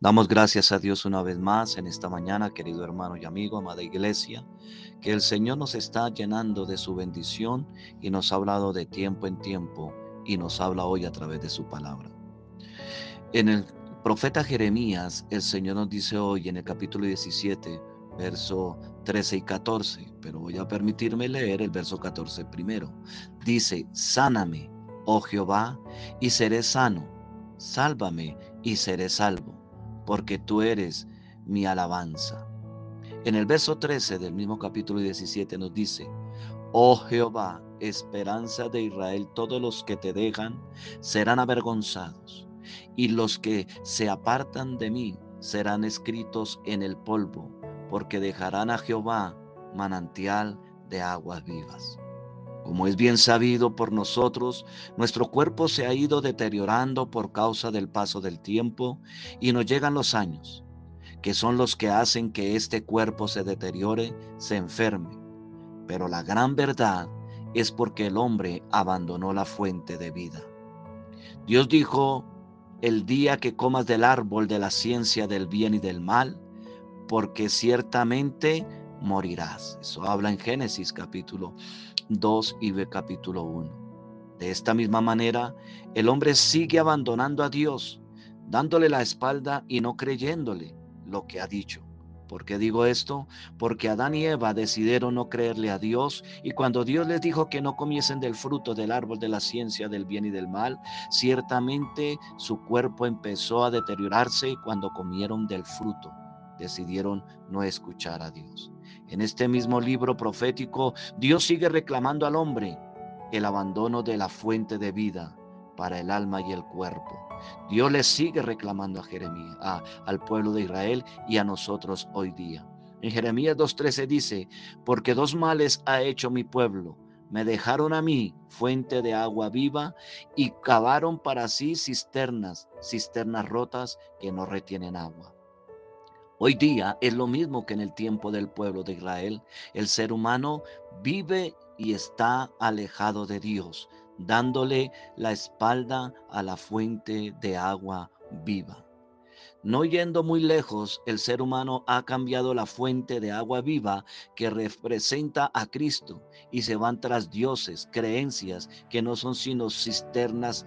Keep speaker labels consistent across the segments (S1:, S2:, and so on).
S1: Damos gracias a Dios una vez más en esta mañana, querido hermano y amigo, amada iglesia, que el Señor nos está llenando de su bendición y nos ha hablado de tiempo en tiempo y nos habla hoy a través de su palabra. En el profeta Jeremías, el Señor nos dice hoy en el capítulo 17, verso 13 y 14, pero voy a permitirme leer el verso 14 primero. Dice, sáname, oh Jehová, y seré sano, sálvame y seré salvo porque tú eres mi alabanza. En el verso 13 del mismo capítulo 17 nos dice, Oh Jehová, esperanza de Israel, todos los que te dejan serán avergonzados, y los que se apartan de mí serán escritos en el polvo, porque dejarán a Jehová manantial de aguas vivas. Como es bien sabido por nosotros, nuestro cuerpo se ha ido deteriorando por causa del paso del tiempo y nos llegan los años, que son los que hacen que este cuerpo se deteriore, se enferme. Pero la gran verdad es porque el hombre abandonó la fuente de vida. Dios dijo, el día que comas del árbol de la ciencia del bien y del mal, porque ciertamente morirás. Eso habla en Génesis capítulo 2 y capítulo 1. De esta misma manera, el hombre sigue abandonando a Dios, dándole la espalda y no creyéndole lo que ha dicho. ¿Por qué digo esto? Porque Adán y Eva decidieron no creerle a Dios y cuando Dios les dijo que no comiesen del fruto del árbol de la ciencia del bien y del mal, ciertamente su cuerpo empezó a deteriorarse cuando comieron del fruto. Decidieron no escuchar a Dios. En este mismo libro profético, Dios sigue reclamando al hombre el abandono de la fuente de vida para el alma y el cuerpo. Dios le sigue reclamando a Jeremías, al pueblo de Israel y a nosotros hoy día. En Jeremías 2.13 dice, porque dos males ha hecho mi pueblo. Me dejaron a mí fuente de agua viva y cavaron para sí cisternas, cisternas rotas que no retienen agua. Hoy día es lo mismo que en el tiempo del pueblo de Israel. El ser humano vive y está alejado de Dios, dándole la espalda a la fuente de agua viva. No yendo muy lejos, el ser humano ha cambiado la fuente de agua viva que representa a Cristo y se van tras dioses, creencias que no son sino cisternas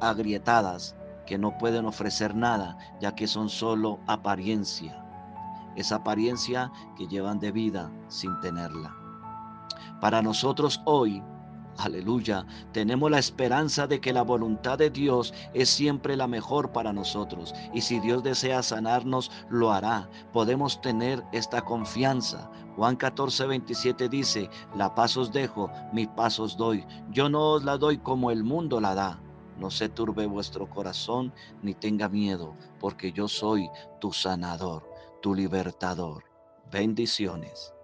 S1: agrietadas que no pueden ofrecer nada, ya que son solo apariencia. Esa apariencia que llevan de vida sin tenerla. Para nosotros hoy, aleluya, tenemos la esperanza de que la voluntad de Dios es siempre la mejor para nosotros. Y si Dios desea sanarnos, lo hará. Podemos tener esta confianza. Juan 14, 27 dice, la paz os dejo, mi paz os doy. Yo no os la doy como el mundo la da. No se turbe vuestro corazón ni tenga miedo, porque yo soy tu sanador, tu libertador. Bendiciones.